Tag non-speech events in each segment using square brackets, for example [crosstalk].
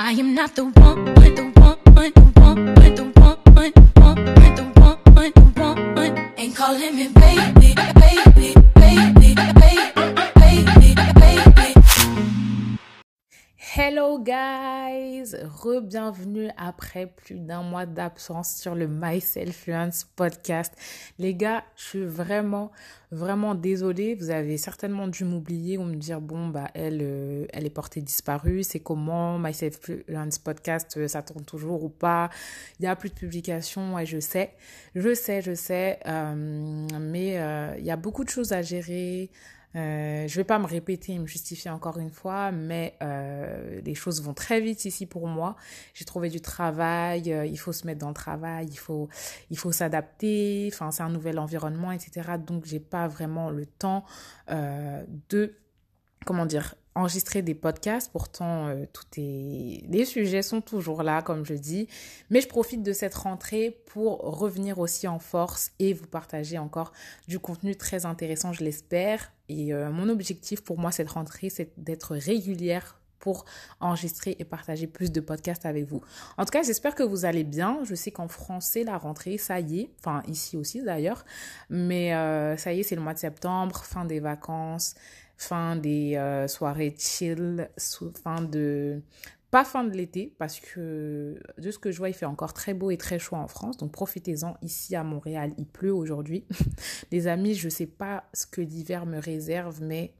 I am not the one, the one, the one, the one, the one, the one, the one. Ain't calling me baby, Hello guys, re-bienvenue après plus d'un mois d'absence sur le Myself Fluence podcast. Les gars, je suis vraiment, vraiment désolée. Vous avez certainement dû m'oublier ou me dire bon bah elle, euh, elle est portée disparue. C'est comment Myself Fluence podcast, euh, ça tourne toujours ou pas? Il y a plus de publications. Ouais, je sais, je sais, je sais. Euh, mais euh, il y a beaucoup de choses à gérer. Euh, je vais pas me répéter et me justifier encore une fois, mais euh, les choses vont très vite ici pour moi. J'ai trouvé du travail, euh, il faut se mettre dans le travail, il faut, il faut s'adapter. Enfin, c'est un nouvel environnement, etc. Donc, j'ai pas vraiment le temps euh, de, comment dire, enregistrer des podcasts. Pourtant, euh, tout est, les sujets sont toujours là, comme je dis. Mais je profite de cette rentrée pour revenir aussi en force et vous partager encore du contenu très intéressant, je l'espère. Et euh, mon objectif pour moi cette rentrée, c'est d'être régulière pour enregistrer et partager plus de podcasts avec vous. En tout cas, j'espère que vous allez bien. Je sais qu'en français, la rentrée, ça y est. Enfin, ici aussi d'ailleurs. Mais euh, ça y est, c'est le mois de septembre, fin des vacances, fin des euh, soirées chill, fin de... Pas fin de l'été, parce que de ce que je vois, il fait encore très beau et très chaud en France. Donc profitez-en. Ici à Montréal, il pleut aujourd'hui. [laughs] Les amis, je sais pas ce que l'hiver me réserve, mais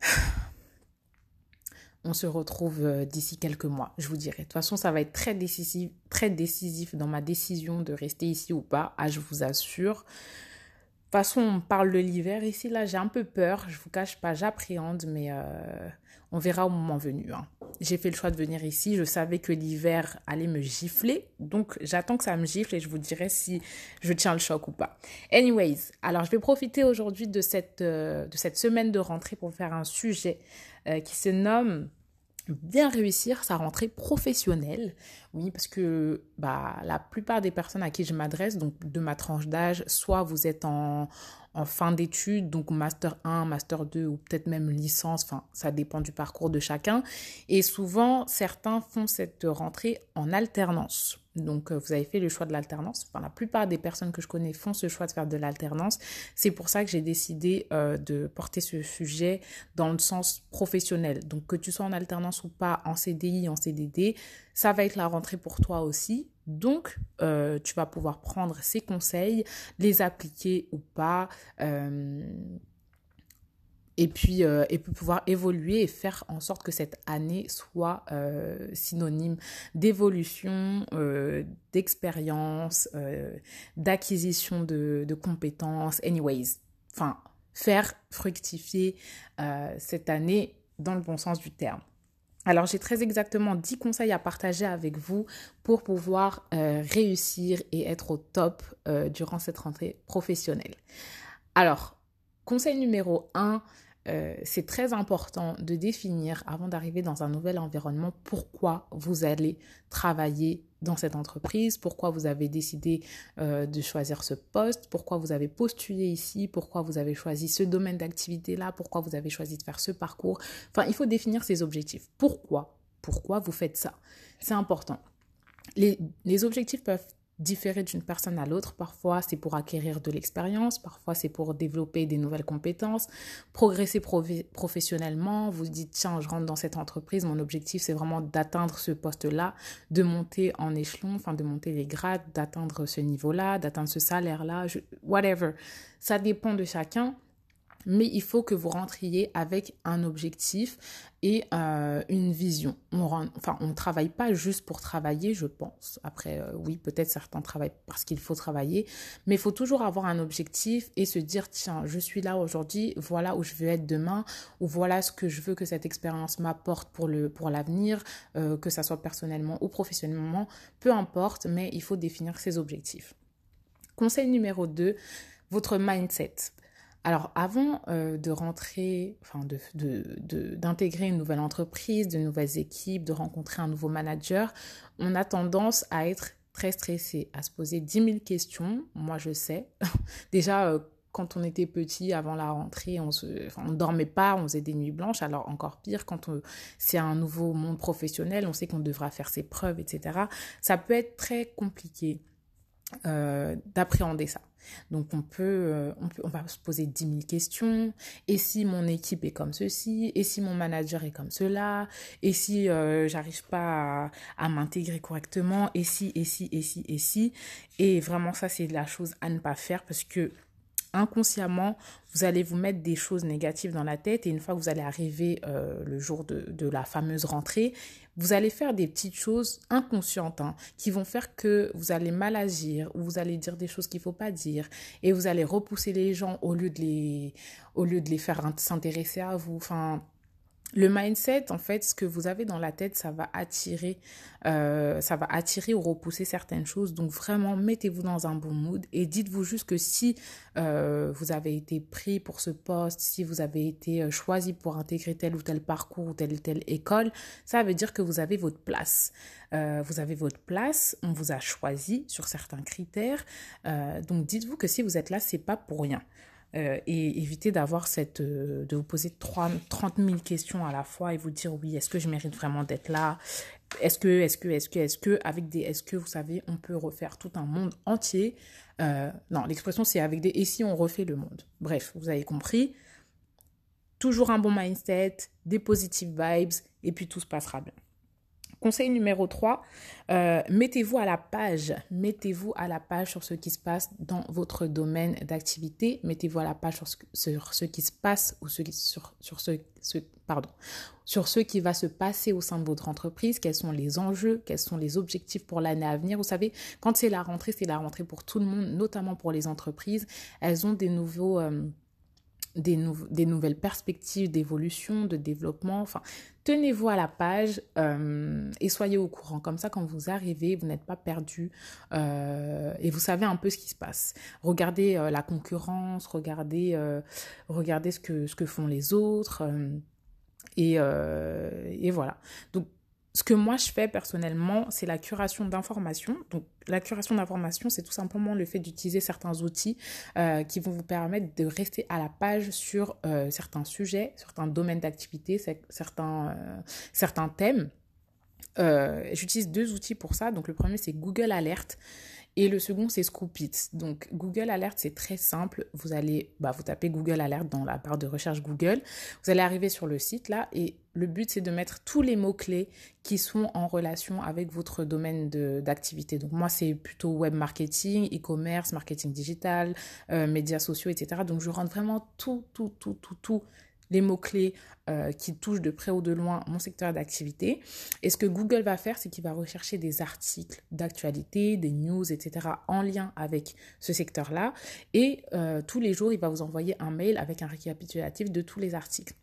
[sighs] on se retrouve euh, d'ici quelques mois, je vous dirai. De toute façon, ça va être très décisif, très décisif dans ma décision de rester ici ou pas. Ah, je vous assure. De toute façon, on parle de l'hiver ici. Là, j'ai un peu peur. Je vous cache pas, j'appréhende, mais euh, on verra au moment venu. hein. J'ai fait le choix de venir ici. Je savais que l'hiver allait me gifler. Donc, j'attends que ça me gifle et je vous dirai si je tiens le choc ou pas. Anyways, alors je vais profiter aujourd'hui de cette, euh, de cette semaine de rentrée pour faire un sujet euh, qui se nomme bien réussir sa rentrée professionnelle. Oui, parce que bah, la plupart des personnes à qui je m'adresse, donc de ma tranche d'âge, soit vous êtes en, fin d'études, donc master 1, master 2 ou peut-être même licence, enfin ça dépend du parcours de chacun. Et souvent, certains font cette rentrée en alternance. Donc, euh, vous avez fait le choix de l'alternance. La plupart des personnes que je connais font ce choix de faire de l'alternance. C'est pour ça que j'ai décidé euh, de porter ce sujet dans le sens professionnel. Donc, que tu sois en alternance ou pas, en CDI, en CDD, ça va être la rentrée pour toi aussi. Donc, euh, tu vas pouvoir prendre ces conseils, les appliquer ou pas. Et puis, euh, et puis pouvoir évoluer et faire en sorte que cette année soit euh, synonyme d'évolution, euh, d'expérience, euh, d'acquisition de, compétences, anyways. Enfin, faire fructifier cette année dans le bon sens du terme. Alors, j'ai très exactement 10 conseils à partager avec vous pour pouvoir réussir et être au top durant cette rentrée professionnelle. Alors, conseil numéro 1, euh, c'est très important de définir avant d'arriver dans un nouvel environnement pourquoi vous allez travailler dans cette entreprise, pourquoi vous avez décidé euh, de choisir ce poste, pourquoi vous avez postulé ici, pourquoi vous avez choisi ce domaine d'activité-là, pourquoi vous avez choisi de faire ce parcours. Enfin, il faut définir ses objectifs. Pourquoi? Pourquoi vous faites ça? C'est important. Les, les objectifs peuvent différer d'une personne à l'autre. Parfois, c'est pour acquérir de l'expérience, parfois, c'est pour développer des nouvelles compétences, progresser professionnellement. Vous dites, tiens, je rentre dans cette entreprise, mon objectif, c'est vraiment d'atteindre ce poste-là, de monter en échelon, enfin, de monter les grades, d'atteindre ce niveau-là, d'atteindre ce salaire-là, whatever. Ça dépend de chacun. Mais il faut que vous rentriez avec un objectif et euh, une vision. On enfin, on ne travaille pas juste pour travailler, je pense. Après, euh, oui, peut-être certains travaillent parce qu'il faut travailler, mais il faut toujours avoir un objectif et se dire, tiens, je suis là aujourd'hui, voilà où je veux être demain, ou voilà ce que je veux que cette expérience m'apporte pour pour l'avenir, euh, que ça soit personnellement ou professionnellement, peu importe, mais il faut définir ses objectifs. Conseil numéro 2, votre mindset. Alors, avant euh, de rentrer, enfin, de, de, d'intégrer une nouvelle entreprise, de nouvelles équipes, de rencontrer un nouveau manager, on a tendance à être très stressé, à se poser 10 000 questions. Moi, je sais. [laughs] Déjà, euh, quand on était petit, avant la rentrée, on on dormait pas, on faisait des nuits blanches. Alors encore pire, quand c'est un nouveau monde professionnel, on sait qu'on devra faire ses preuves, etc. Ça peut être très compliqué euh, d'appréhender ça. Donc on peut, euh, on peut, on va se poser 10 000 questions. Et si mon équipe est comme ceci? Et si mon manager est comme cela? Et si euh, j'arrive pas à, à m'intégrer correctement? Et si, et si, et si, et si? Et vraiment ça c'est la chose à ne pas faire parce que inconsciemment, vous allez vous mettre des choses négatives dans la tête et une fois que vous allez arriver euh, le jour de, de, la fameuse rentrée, vous allez faire des petites choses inconscientes hein, qui vont faire que vous allez mal agir ou vous allez dire des choses qu'il ne faut pas dire et vous allez repousser les gens au lieu de les, au lieu de les faire s'intéresser à vous. Le mindset, en fait, ce que vous avez dans la tête, ça va attirer, euh, ça va attirer ou repousser certaines choses. Donc vraiment, mettez-vous dans un bon mood et dites-vous juste que si euh, vous avez été pris pour ce poste, si vous avez été euh, choisi pour intégrer tel ou tel parcours ou telle ou telle école, ça veut dire que vous avez votre place. Vous avez votre place, on vous a choisi sur certains critères. Donc dites-vous que si vous êtes là, c'est pas pour rien. Euh, et éviter d'avoir cette euh, de vous poser 30, 30 000 questions à la fois et vous dire oui est-ce que je mérite vraiment d'être là? Est-ce que est-ce que est-ce que est-ce que avec des est-ce que vous savez on peut refaire tout un monde entier? Euh, non l'expression c'est avec des et si on refait le monde? Bref vous avez compris. Toujours un bon mindset des positive vibes et puis tout se passera bien Conseil numéro 3, euh, mettez-vous à la page. Mettez-vous à la page sur ce qui se passe dans votre domaine d'activité. Mettez-vous à la page sur ce, qui se passe ou sur ce qui va se passer au sein de votre entreprise. Quels sont les enjeux, quels sont les objectifs pour l'année à venir? Vous savez, quand c'est la rentrée, c'est la rentrée pour tout le monde, notamment pour les entreprises. Elles ont des nouveaux... Euh, des, des, nouvelles perspectives d'évolution, de développement. Enfin, tenez-vous à la page euh, et soyez au courant. Comme ça, quand vous arrivez, vous n'êtes pas perdu euh, et vous savez un peu ce qui se passe. Regardez euh, la concurrence, regardez, regardez ce que, ce que font les autres. Et, et voilà. Donc, ce que moi je fais personnellement, c'est la curation d'informations. Donc la curation d'informations, c'est tout simplement le fait d'utiliser certains outils euh, qui vont vous permettre de rester à la page sur euh, certains sujets, certains domaines d'activité, certains, euh, certains thèmes. J'utilise deux outils pour ça. Donc le premier c'est Google Alert. Et le second, c'est Scoopit. Donc, Google Alert, c'est très simple. Vous allez, bah, vous tapez Google Alert dans la barre de recherche Google. Vous allez arriver sur le site là et le but, c'est de mettre tous les mots-clés qui sont en relation avec votre domaine d'activité. Donc, moi, c'est plutôt web marketing, e-commerce, marketing digital, euh, médias sociaux, etc. Donc, je rentre vraiment tout, tout, tout, tout, tout les mots-clés euh, qui touchent de près ou de loin mon secteur d'activité. Et ce que Google va faire, c'est qu'il va rechercher des articles d'actualité, des news, etc. en lien avec ce secteur-là. Et euh, tous les jours, il va vous envoyer un mail avec un récapitulatif de tous les articles.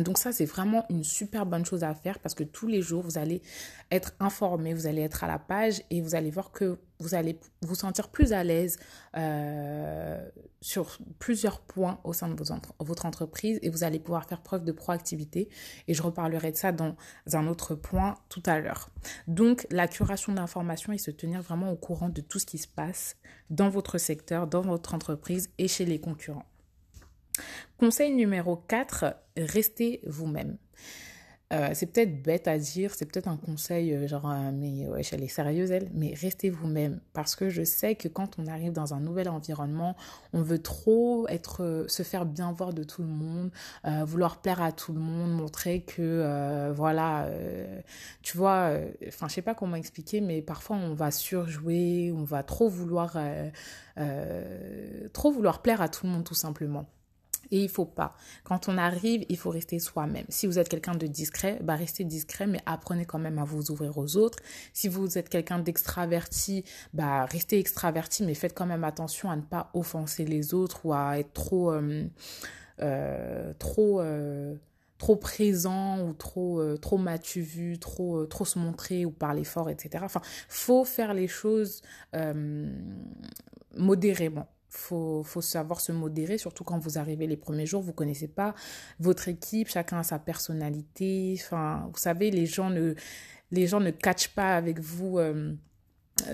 Donc ça, c'est vraiment une super bonne chose à faire parce que tous les jours, vous allez être informé, vous allez être à la page et vous allez voir que vous allez vous sentir plus à l'aise euh, sur plusieurs points au sein de votre entreprise et vous allez pouvoir faire preuve de proactivité. Et je reparlerai de ça dans un autre point tout à l'heure. Donc, la curation d'informations et se tenir vraiment au courant de tout ce qui se passe dans votre secteur, dans votre entreprise et chez les concurrents. Conseil numéro 4, restez vous-même. Euh, c'est peut-être bête à dire, c'est peut-être un conseil euh, genre, euh, mais ouais, elle est sérieuse elle, mais restez vous-même parce que je sais que quand on arrive dans un nouvel environnement, on veut trop être, se faire bien voir de tout le monde, vouloir plaire à tout le monde, montrer que voilà, tu vois, enfin je sais pas comment expliquer, mais parfois on va surjouer, on va trop vouloir plaire à tout le monde tout simplement. Et il faut pas. Quand on arrive, il faut rester soi-même. Si vous êtes quelqu'un de discret, bah restez discret, mais apprenez quand même à vous ouvrir aux autres. Si vous êtes quelqu'un d'extraverti, bah restez extraverti, mais faites quand même attention à ne pas offenser les autres ou à être trop, euh, euh, trop, euh, trop présent ou trop, trop vu, trop, trop se montrer ou parler fort, etc. Enfin, faut faire les choses modérément faut, faut savoir se modérer, surtout quand vous arrivez les premiers jours, vous connaissez pas votre équipe, chacun a sa personnalité. Enfin, vous savez, les gens ne, les gens ne catchent pas avec vous. Euh,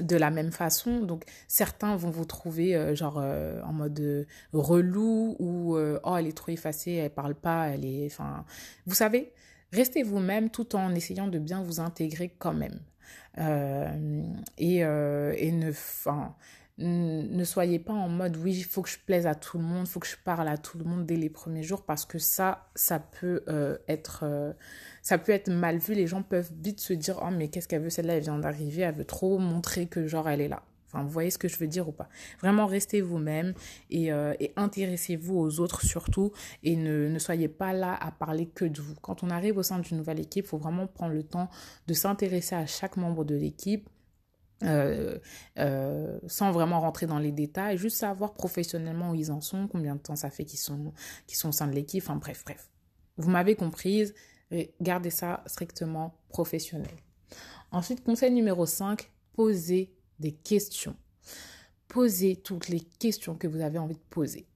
de la même façon. Donc, certains vont vous trouver euh, genre euh, en mode relou ou oh, elle est trop effacée, elle parle pas, elle est. Enfin, vous savez, restez vous-même tout en essayant de bien vous intégrer quand même. et, et ne. Enfin, ne soyez pas en mode oui, il faut que je plaise à tout le monde, il faut que je parle à tout le monde dès les premiers jours parce que ça, ça peut être ça peut être mal vu. Les gens peuvent vite se dire Oh, mais qu'est-ce qu'elle veut Celle-là, elle vient d'arriver, elle veut trop montrer que, genre, elle est là. Enfin, vous voyez ce que je veux dire ou pas? Vraiment, restez vous-même et, euh, et intéressez-vous aux autres surtout et ne, ne, soyez pas là à parler que de vous. Quand on arrive au sein d'une nouvelle équipe, il faut vraiment prendre le temps de s'intéresser à chaque membre de l'équipe. Euh, euh, sans vraiment rentrer dans les détails, juste savoir professionnellement où ils en sont, combien de temps ça fait qu'ils sont, qu'ils sont au sein de l'équipe, enfin bref, bref. Vous m'avez comprise, gardez ça strictement professionnel. Ensuite, conseil numéro 5, posez des questions. Posez toutes les questions que vous avez envie de poser.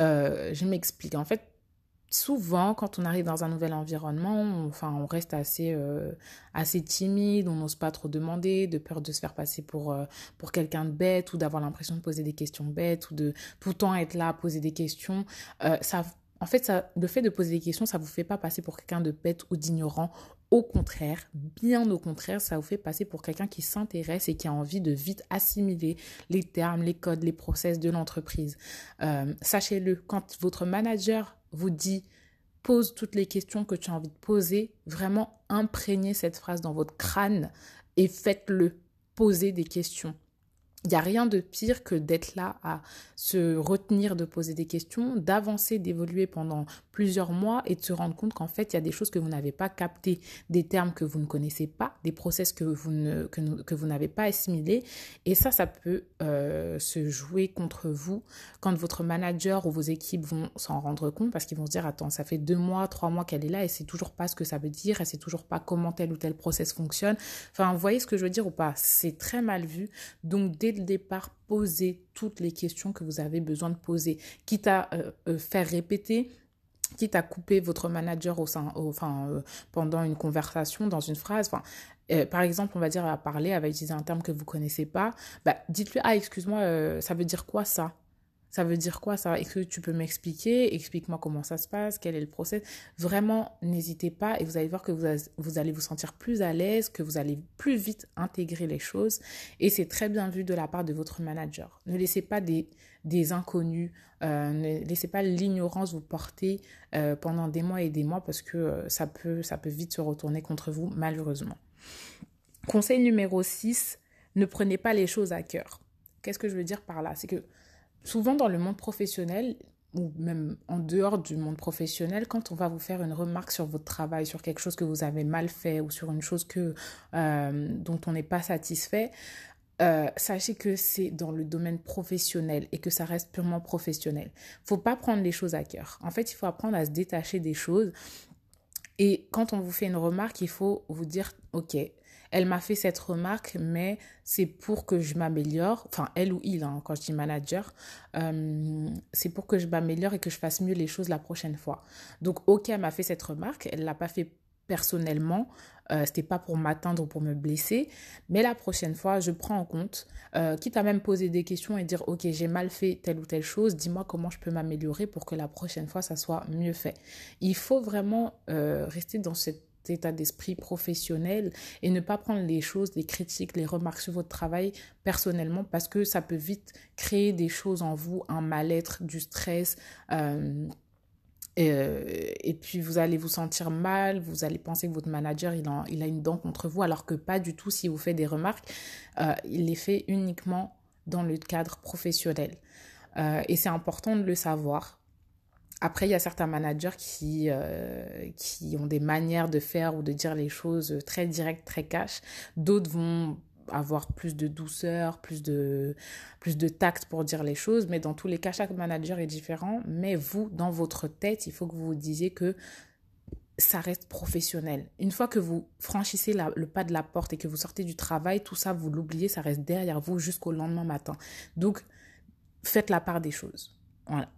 Euh, je m'explique. En fait, souvent, quand on arrive dans un nouvel environnement, on, enfin, on reste assez, euh, assez timide, on n'ose pas trop demander, de peur de se faire passer pour, euh, pour quelqu'un de bête ou d'avoir l'impression de poser des questions bêtes ou de tout le temps être là à poser des questions. ça en fait, ça, le fait de poser des questions, ça vous fait pas passer pour quelqu'un de bête ou d'ignorant. Au contraire, bien au contraire, ça vous fait passer pour quelqu'un qui s'intéresse et qui a envie de vite assimiler les termes, les codes, les process de l'entreprise. Euh, sachez-le, quand votre manager vous dit pose toutes les questions que tu as envie de poser, vraiment imprégnez cette phrase dans votre crâne et faites-le. Posez des questions. Il n'y a rien de pire que d'être là à se retenir de poser des questions, d'avancer, d'évoluer pendant plusieurs mois et de se rendre compte qu'en fait, il y a des choses que vous n'avez pas captées, des termes que vous ne connaissez pas, des process que vous, ne, que, vous n'avez pas assimilés. Et ça, ça peut euh, se jouer contre vous quand votre manager ou vos équipes vont s'en rendre compte parce qu'ils vont se dire, attends, ça fait deux mois, trois mois qu'elle est là et c'est toujours pas ce que ça veut dire, elle sait toujours pas comment tel ou tel process fonctionne. Enfin, vous voyez ce que je veux dire ou pas? C'est très mal vu. Donc, dès le départ, posez toutes les questions que vous avez besoin de poser, quitte à euh, euh, faire répéter quitte à couper votre manager au sein, euh, pendant une conversation, dans une phrase. Par exemple, on va dire à parler, à utiliser un terme que vous connaissez pas, bah, dites-lui ah excuse-moi, ça veut dire quoi ça? Ça veut dire quoi ça? Est-ce que tu peux m'expliquer? Explique-moi comment ça se passe, quel est le process. Vraiment, n'hésitez pas et vous allez voir que vous, allez vous sentir plus à l'aise, que vous allez plus vite intégrer les choses. Et c'est très bien vu de la part de votre manager. Ne laissez pas des, des inconnus, euh, ne laissez pas l'ignorance vous porter euh, pendant des mois et des mois parce que euh, ça, peut, ça peut vite se retourner contre vous, malheureusement. Conseil numéro 6, ne prenez pas les choses à cœur. Qu'est-ce que je veux dire par là? C'est que souvent dans le monde professionnel, ou même en dehors du monde professionnel, quand on va vous faire une remarque sur votre travail, sur quelque chose que vous avez mal fait ou sur une chose que, euh, dont on n'est pas satisfait, euh, sachez que c'est dans le domaine professionnel et que ça reste purement professionnel. Faut pas prendre les choses à cœur. En fait, il faut apprendre à se détacher des choses. Et quand on vous fait une remarque, il faut vous dire, OK, elle m'a fait cette remarque, mais c'est pour que je m'améliore. Enfin, elle ou il, hein, quand je dis manager, euh, c'est pour que je m'améliore et que je fasse mieux les choses la prochaine fois. Donc, ok, elle m'a fait cette remarque, elle l'a pas fait personnellement, euh, c'était pas pour m'atteindre ou pour me blesser, mais la prochaine fois, je prends en compte, euh, quitte à même poser des questions et dire, ok, j'ai mal fait telle ou telle chose, dis-moi comment je peux m'améliorer pour que la prochaine fois, ça soit mieux fait. Il faut vraiment euh, rester dans cette état d'esprit professionnel et ne pas prendre les choses, les critiques, les remarques sur votre travail personnellement parce que ça peut vite créer des choses en vous, un mal-être, du stress. Euh, euh, et, puis vous allez vous sentir mal, vous allez penser que votre manager il a, il a une dent contre vous alors que pas du tout si vous faites des remarques. Euh, il les fait uniquement dans le cadre professionnel. et c'est important de le savoir après, il y a certains managers qui, euh, qui ont des manières de faire ou de dire les choses très directes, très cash. D'autres vont avoir plus de douceur, plus de, plus de tact pour dire les choses. Mais dans tous les cas, chaque manager est différent. Mais vous, dans votre tête, il faut que vous vous disiez que ça reste professionnel. Une fois que vous franchissez le pas de la porte et que vous sortez du travail, tout ça, vous l'oubliez, ça reste derrière vous jusqu'au lendemain matin. Donc, faites la part des choses. Voilà.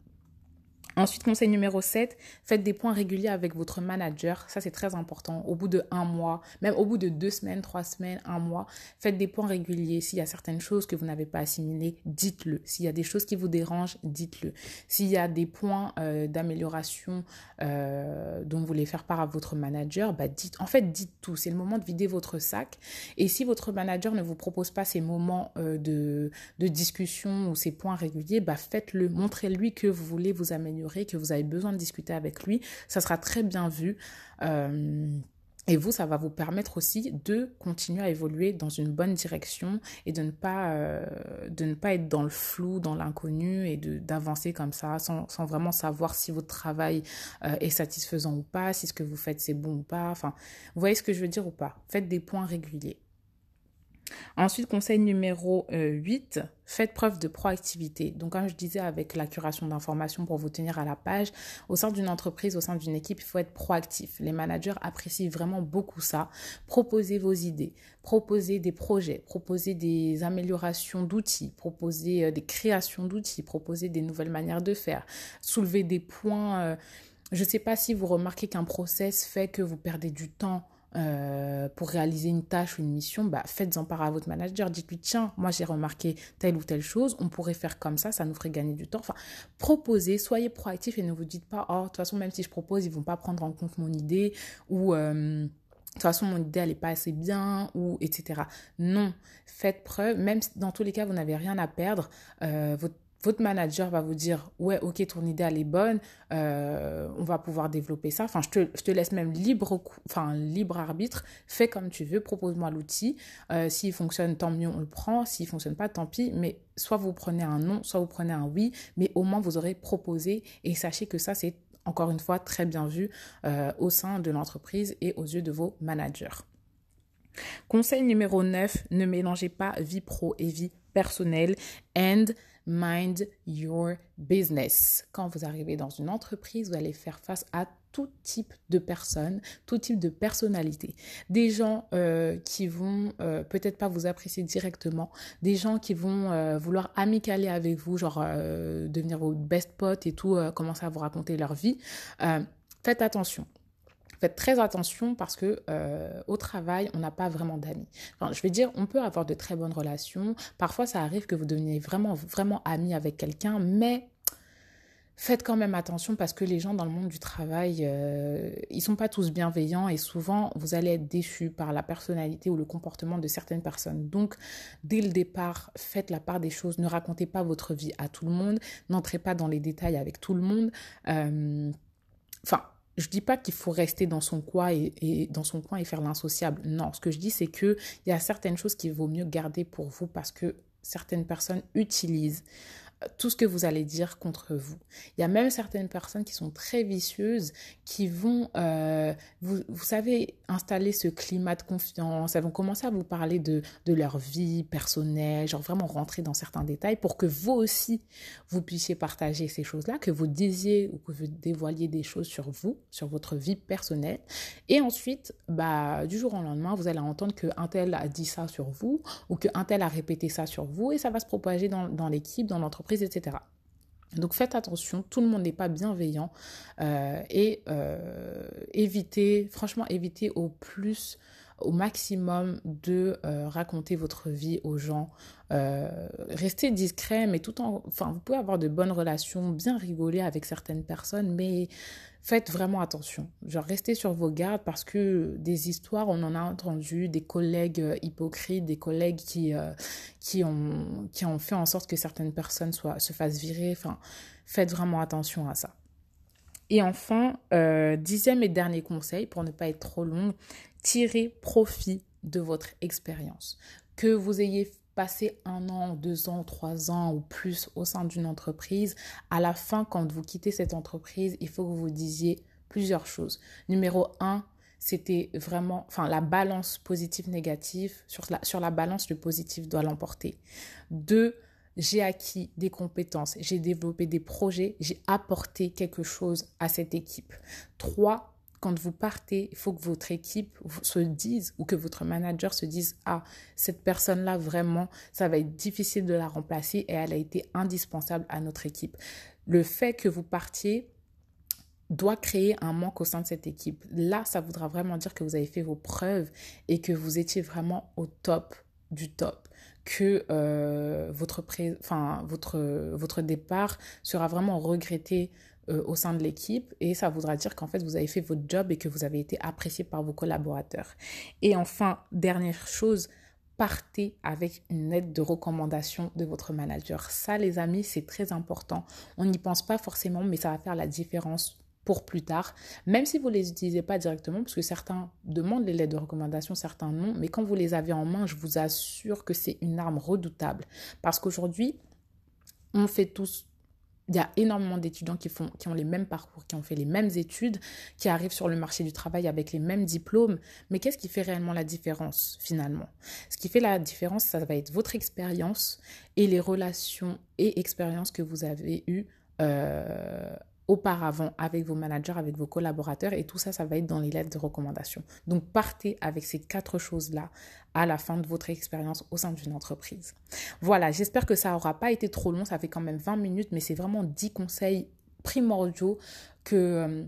Ensuite, conseil numéro 7, faites des points réguliers avec votre manager. Ça, c'est très important. Au bout de un mois, même au bout de deux semaines, trois semaines, un mois, faites des points réguliers. S'il y a certaines choses que vous n'avez pas assimilées, dites-le. S'il y a des choses qui vous dérangent, dites-le. S'il y a des points euh, d'amélioration euh, dont vous voulez faire part à votre manager, bah dites, en fait, dites tout. C'est le moment de vider votre sac. Et si votre manager ne vous propose pas ces moments euh, de, de discussion ou ces points réguliers, bah faites-le. Montrez-lui que vous voulez vous améliorer que vous avez besoin de discuter avec lui, ça sera très bien vu. Euh, et vous, ça va vous permettre aussi de continuer à évoluer dans une bonne direction et de ne pas, euh, de ne pas être dans le flou, dans l'inconnu et d'avancer comme ça sans, sans, vraiment savoir si votre travail euh, est satisfaisant ou pas, si ce que vous faites c'est bon ou pas. Enfin, vous voyez ce que je veux dire ou pas? Faites des points réguliers. Ensuite, conseil numéro 8, euh, faites preuve de proactivité. Donc, comme je disais, avec la curation d'informations pour vous tenir à la page, au sein d'une entreprise, au sein d'une équipe, il faut être proactif. Les managers apprécient vraiment beaucoup ça. Proposez vos idées, proposez des projets, proposez des améliorations d'outils, proposez euh, des créations d'outils, proposez des nouvelles manières de faire, soulevez des points. Euh, je ne sais pas si vous remarquez qu'un process fait que vous perdez du temps euh, pour réaliser une tâche ou une mission, bah, faites-en part à votre manager. Dites-lui, tiens, moi j'ai remarqué telle ou telle chose, on pourrait faire comme ça, ça nous ferait gagner du temps. Enfin, proposez, soyez proactif et ne vous dites pas, oh, de toute façon, même si je propose, ils vont pas prendre en compte mon idée ou... Euh, de toute façon, mon idée, elle n'est pas assez bien, ou etc. Non, faites preuve, même dans tous les cas, vous n'avez rien à perdre. Euh, votre votre manager va vous dire ouais ok ton idée elle est bonne euh, on va pouvoir développer ça. Enfin je te, je te laisse même libre enfin libre arbitre. Fais comme tu veux propose-moi l'outil. Euh, s'il fonctionne tant mieux on le prend. S'il fonctionne pas tant pis. Mais soit vous prenez un non soit vous prenez un oui. Mais au moins vous aurez proposé. Et sachez que ça c'est encore une fois très bien vu euh, au sein de l'entreprise et aux yeux de vos managers. Conseil numéro 9, ne mélangez pas vie pro et vie personnelle. And Mind your business. Quand vous arrivez dans une entreprise, vous allez faire face à tout type de personnes, tout type de personnalités. Des gens euh, qui vont euh, peut-être pas vous apprécier directement, des gens qui vont euh, vouloir amicaler avec vous, genre devenir votre best pote et tout, commencer à vous raconter leur vie. faites attention. Faites très attention parce que euh, au travail, on n'a pas vraiment d'amis. Je veux dire, on peut avoir de très bonnes relations. Parfois, ça arrive que vous deveniez vraiment, vraiment amis avec quelqu'un, mais faites quand même attention parce que les gens dans le monde du travail, euh, ils sont pas tous bienveillants et souvent vous allez être déçus par la personnalité ou le comportement de certaines personnes. Donc, dès le départ, faites la part des choses. Ne racontez pas votre vie à tout le monde. N'entrez pas dans les détails avec tout le monde. Euh, enfin, je dis pas qu'il faut rester dans son coin et, dans son coin et faire l'insociable. Non, ce que je dis c'est que il y a certaines choses qu'il vaut mieux garder pour vous parce que certaines personnes utilisent tout ce que vous allez dire contre vous. Il y a même certaines personnes qui sont très vicieuses, qui vont, euh, vous, savez, installer ce climat de confiance. Elles vont commencer à vous parler de, de leur vie personnelle, genre vraiment rentrer dans certains détails pour que vous aussi, vous puissiez partager ces choses-là, que vous disiez ou que vous dévoiliez des choses sur vous, sur votre vie personnelle. Et ensuite, bah, du jour au lendemain, vous allez entendre qu'un tel a dit ça sur vous ou qu'un tel a répété ça sur vous et ça va se propager dans, dans l'équipe, dans l'entreprise etc. Donc faites attention, tout le monde n'est pas bienveillant euh, et euh, évitez, franchement, évitez au plus, au maximum de euh, raconter votre vie aux gens. restez discret, mais tout en, enfin, vous pouvez avoir de bonnes relations, bien rigoler avec certaines personnes, mais faites vraiment attention. Genre, restez sur vos gardes parce que des histoires, on en a entendu, des collègues euh, hypocrites, des collègues qui, euh, qui, ont, qui ont fait en sorte que certaines personnes soient, se fassent virer. Enfin, faites vraiment attention à ça. Et enfin, euh, dixième et dernier conseil, pour ne pas être trop long, tirez profit de votre expérience. Que vous ayez passer un an, deux ans, trois ans ou plus au sein d'une entreprise, à la fin, quand vous quittez cette entreprise, il faut que vous disiez plusieurs choses. Numéro un, c'était vraiment, enfin, la balance positive-négative. Sur la, sur la balance, le positif doit l'emporter. Deux, j'ai acquis des compétences, j'ai développé des projets, j'ai apporté quelque chose à cette équipe. Trois, quand vous partez, il faut que votre équipe se dise ou que votre manager se dise ah cette personne là vraiment ça va être difficile de la remplacer et elle a été indispensable à notre équipe. Le fait que vous partiez doit créer un manque au sein de cette équipe. Là, ça voudra vraiment dire que vous avez fait vos preuves et que vous étiez vraiment au top du top que euh, votre, enfin, votre, votre départ sera vraiment regretté euh, au sein de l'équipe et ça voudra dire qu'en fait vous avez fait votre job et que vous avez été apprécié par vos collaborateurs. Et enfin, dernière chose, partez avec une lettre de recommandation de votre manager. Ça les amis, c'est très important. On n'y pense pas forcément mais ça va faire la différence pour plus tard, même si vous ne les utilisez pas directement, parce que certains demandent les lettres de recommandation, certains non, mais quand vous les avez en main, je vous assure que c'est une arme redoutable. Parce qu'aujourd'hui, on fait tous il y a énormément d'étudiants qui, qui ont les mêmes parcours, qui ont fait les mêmes études, qui arrivent sur le marché du travail avec les mêmes diplômes. Mais qu'est-ce qui fait réellement la différence finalement? Ce qui fait la différence, ça va être votre expérience et les relations et expériences que vous avez eues euh, auparavant avec vos managers, avec vos collaborateurs et tout ça, ça va être dans les lettres de recommandation. Donc partez avec ces quatre choses-là à la fin de votre expérience au sein d'une entreprise. Voilà, j'espère que ça n'aura pas été trop long, ça fait quand même 20 minutes, mais c'est vraiment 10 conseils primordiaux que...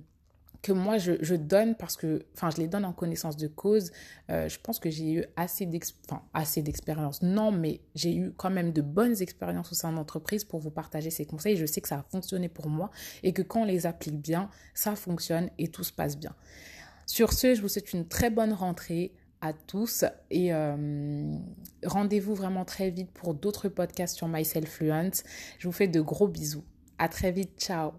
Que moi je, donne parce que, enfin, je les donne en connaissance de cause. Euh, je pense que j'ai eu assez d'expérience. Non, mais j'ai eu quand même de bonnes expériences au sein de l'entreprise pour vous partager ces conseils. Je sais que ça a fonctionné pour moi et que quand on les applique bien, ça fonctionne et tout se passe bien. Sur ce, je vous souhaite une très bonne rentrée à tous et euh, rendez-vous vraiment très vite pour d'autres podcasts sur Myself Fluent. Je vous fais de gros bisous. À très vite. Ciao.